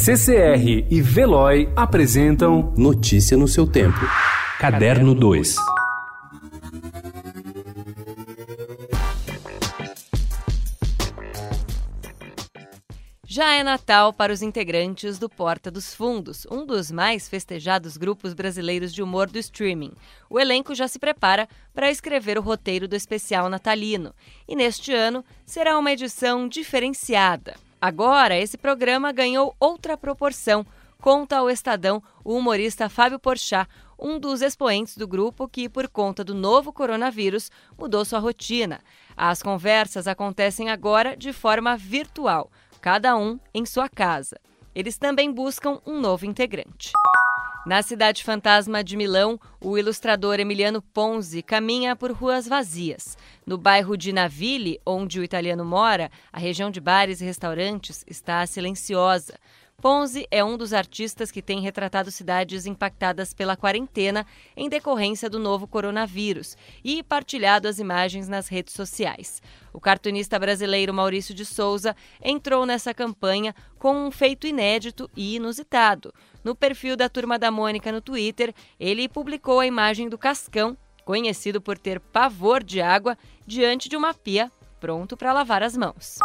CCR e Veloy apresentam Notícia no seu tempo. Caderno 2. Já é Natal para os integrantes do Porta dos Fundos, um dos mais festejados grupos brasileiros de humor do streaming. O elenco já se prepara para escrever o roteiro do especial natalino, e neste ano será uma edição diferenciada. Agora, esse programa ganhou outra proporção, conta ao Estadão o humorista Fábio Porchat, um dos expoentes do grupo que, por conta do novo coronavírus, mudou sua rotina. As conversas acontecem agora de forma virtual cada um em sua casa. Eles também buscam um novo integrante. Na cidade fantasma de Milão, o ilustrador Emiliano Ponzi caminha por ruas vazias. No bairro de Naville, onde o italiano mora, a região de bares e restaurantes está silenciosa. Ponzi é um dos artistas que tem retratado cidades impactadas pela quarentena em decorrência do novo coronavírus e partilhado as imagens nas redes sociais. O cartunista brasileiro Maurício de Souza entrou nessa campanha com um feito inédito e inusitado. No perfil da Turma da Mônica no Twitter, ele publicou a imagem do Cascão, conhecido por ter pavor de água, diante de uma pia, pronto para lavar as mãos.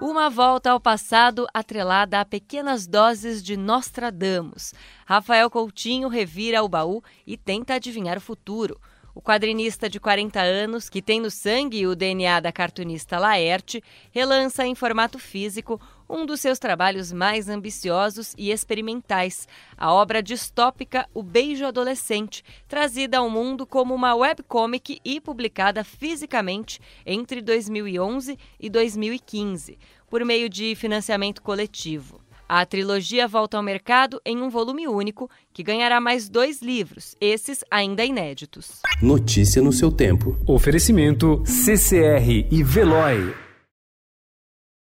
Uma volta ao passado atrelada a pequenas doses de Nostradamus. Rafael Coutinho revira o baú e tenta adivinhar o futuro. O quadrinista de 40 anos, que tem no sangue o DNA da cartunista Laerte, relança em formato físico um dos seus trabalhos mais ambiciosos e experimentais, a obra distópica O Beijo Adolescente, trazida ao mundo como uma webcomic e publicada fisicamente entre 2011 e 2015, por meio de financiamento coletivo. A trilogia volta ao mercado em um volume único, que ganhará mais dois livros, esses ainda inéditos. Notícia no seu tempo. Oferecimento CCR e Veloy.